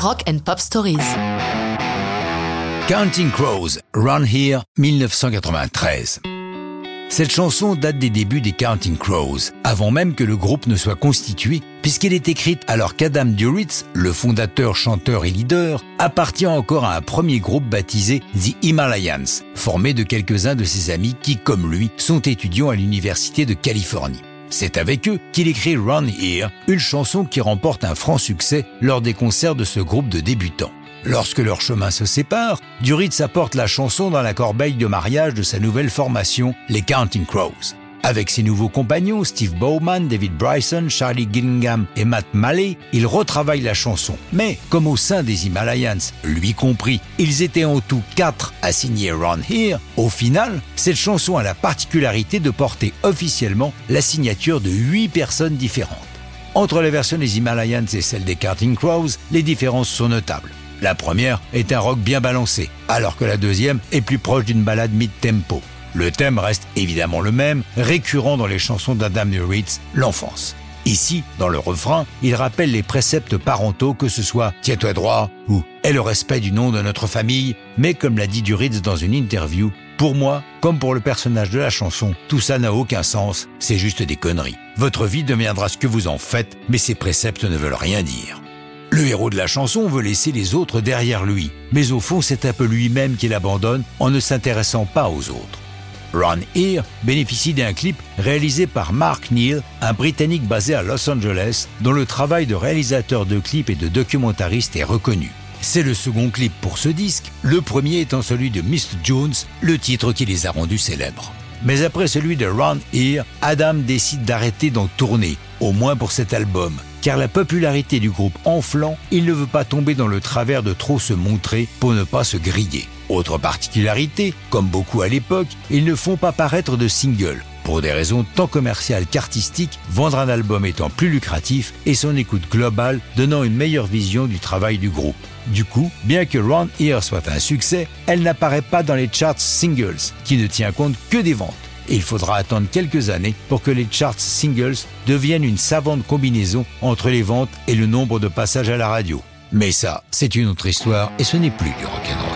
Rock and Pop Stories. Counting Crows, Run Here, 1993. Cette chanson date des débuts des Counting Crows, avant même que le groupe ne soit constitué, puisqu'elle est écrite alors qu'Adam Duritz, le fondateur, chanteur et leader, appartient encore à un premier groupe baptisé The Himalayans, formé de quelques-uns de ses amis qui, comme lui, sont étudiants à l'Université de Californie. C'est avec eux qu'il écrit Run Here, une chanson qui remporte un franc succès lors des concerts de ce groupe de débutants. Lorsque leurs chemins se séparent, Duritz apporte la chanson dans la corbeille de mariage de sa nouvelle formation, les Counting Crows. Avec ses nouveaux compagnons, Steve Bowman, David Bryson, Charlie Gillingham et Matt Malley, il retravaille la chanson. Mais, comme au sein des Himalayans, lui compris, ils étaient en tout quatre à signer Run Here, au final, cette chanson a la particularité de porter officiellement la signature de huit personnes différentes. Entre les versions des Himalayans et celle des Counting Crows, les différences sont notables. La première est un rock bien balancé, alors que la deuxième est plus proche d'une balade mid-tempo. Le thème reste évidemment le même, récurrent dans les chansons d'Adam Duritz, l'enfance. Ici, dans le refrain, il rappelle les préceptes parentaux que ce soit tiens-toi droit ou aie le respect du nom de notre famille, mais comme l'a dit Duritz dans une interview, pour moi, comme pour le personnage de la chanson, tout ça n'a aucun sens, c'est juste des conneries. Votre vie deviendra ce que vous en faites, mais ces préceptes ne veulent rien dire. Le héros de la chanson veut laisser les autres derrière lui, mais au fond c'est un peu lui-même qu'il abandonne en ne s'intéressant pas aux autres. Run Here bénéficie d'un clip réalisé par Mark Neal, un Britannique basé à Los Angeles, dont le travail de réalisateur de clips et de documentariste est reconnu. C'est le second clip pour ce disque, le premier étant celui de Mr. Jones, le titre qui les a rendus célèbres. Mais après celui de Run Here, Adam décide d'arrêter d'en tourner, au moins pour cet album, car la popularité du groupe enflant, il ne veut pas tomber dans le travers de trop se montrer pour ne pas se griller. Autre particularité, comme beaucoup à l'époque, ils ne font pas paraître de singles. Pour des raisons tant commerciales qu'artistiques, vendre un album étant plus lucratif et son écoute globale donnant une meilleure vision du travail du groupe. Du coup, bien que Round Here soit un succès, elle n'apparaît pas dans les charts singles, qui ne tient compte que des ventes il faudra attendre quelques années pour que les charts singles deviennent une savante combinaison entre les ventes et le nombre de passages à la radio. Mais ça, c'est une autre histoire et ce n'est plus du rock'n'roll.